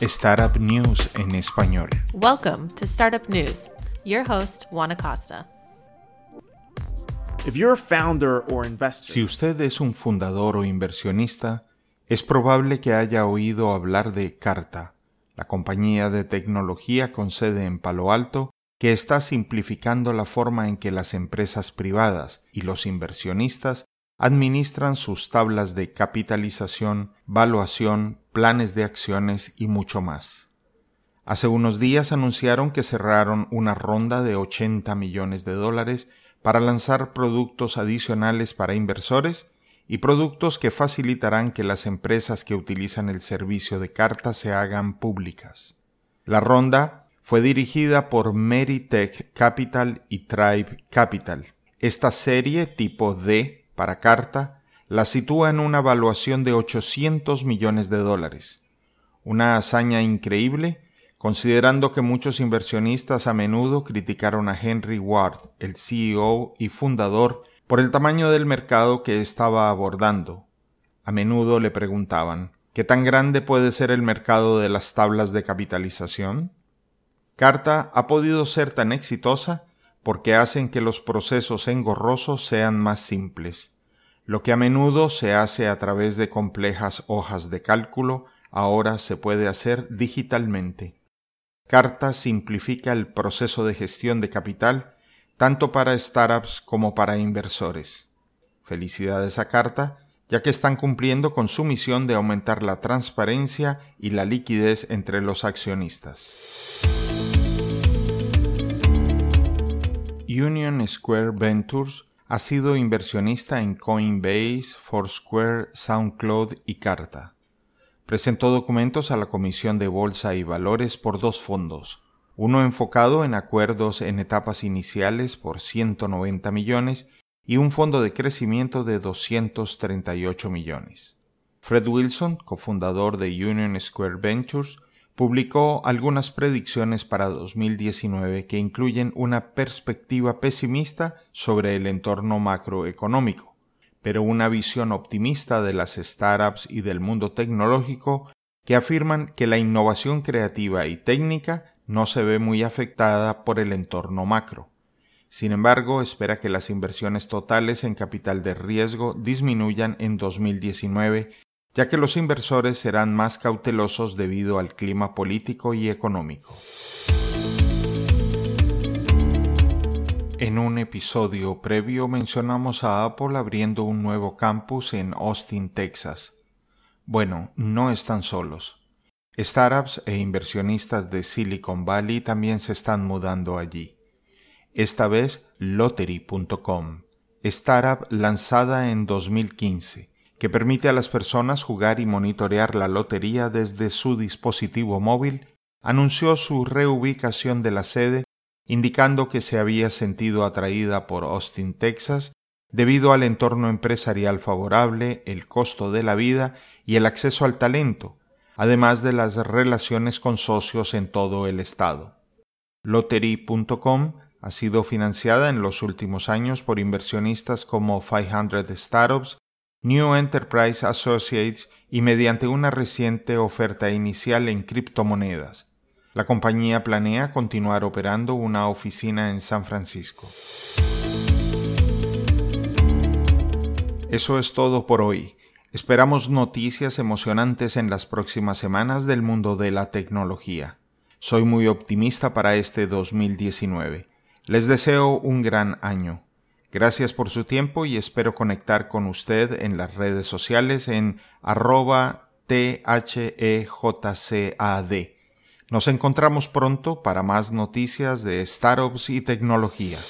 Startup News en español. Welcome to Startup News. Your host, Juan Acosta. If you're a founder or investor, Si usted es un fundador o inversionista, es probable que haya oído hablar de Carta, la compañía de tecnología con sede en Palo Alto que está simplificando la forma en que las empresas privadas y los inversionistas administran sus tablas de capitalización, valuación, planes de acciones y mucho más. Hace unos días anunciaron que cerraron una ronda de 80 millones de dólares para lanzar productos adicionales para inversores y productos que facilitarán que las empresas que utilizan el servicio de carta se hagan públicas. La ronda fue dirigida por Meritech Capital y Tribe Capital. Esta serie tipo D para carta la sitúa en una valuación de 800 millones de dólares. Una hazaña increíble considerando que muchos inversionistas a menudo criticaron a Henry Ward, el CEO y fundador, por el tamaño del mercado que estaba abordando. A menudo le preguntaban, ¿qué tan grande puede ser el mercado de las tablas de capitalización? Carta ha podido ser tan exitosa porque hacen que los procesos engorrosos sean más simples. Lo que a menudo se hace a través de complejas hojas de cálculo, ahora se puede hacer digitalmente. Carta simplifica el proceso de gestión de capital tanto para startups como para inversores. Felicidades a Carta, ya que están cumpliendo con su misión de aumentar la transparencia y la liquidez entre los accionistas. Union Square Ventures ha sido inversionista en Coinbase, Foursquare, SoundCloud y Carta. Presentó documentos a la Comisión de Bolsa y Valores por dos fondos, uno enfocado en acuerdos en etapas iniciales por 190 millones y un fondo de crecimiento de 238 millones. Fred Wilson, cofundador de Union Square Ventures, publicó algunas predicciones para 2019 que incluyen una perspectiva pesimista sobre el entorno macroeconómico, pero una visión optimista de las startups y del mundo tecnológico que afirman que la innovación creativa y técnica no se ve muy afectada por el entorno macro. Sin embargo, espera que las inversiones totales en capital de riesgo disminuyan en 2019 ya que los inversores serán más cautelosos debido al clima político y económico. En un episodio previo mencionamos a Apple abriendo un nuevo campus en Austin, Texas. Bueno, no están solos. Startups e inversionistas de Silicon Valley también se están mudando allí. Esta vez Lottery.com, startup lanzada en 2015 que permite a las personas jugar y monitorear la lotería desde su dispositivo móvil, anunció su reubicación de la sede, indicando que se había sentido atraída por Austin, Texas, debido al entorno empresarial favorable, el costo de la vida y el acceso al talento, además de las relaciones con socios en todo el estado. Lottery.com ha sido financiada en los últimos años por inversionistas como 500 Startups, New Enterprise Associates y mediante una reciente oferta inicial en criptomonedas. La compañía planea continuar operando una oficina en San Francisco. Eso es todo por hoy. Esperamos noticias emocionantes en las próximas semanas del mundo de la tecnología. Soy muy optimista para este 2019. Les deseo un gran año. Gracias por su tiempo y espero conectar con usted en las redes sociales en arroba THEJCAD. Nos encontramos pronto para más noticias de startups y tecnología.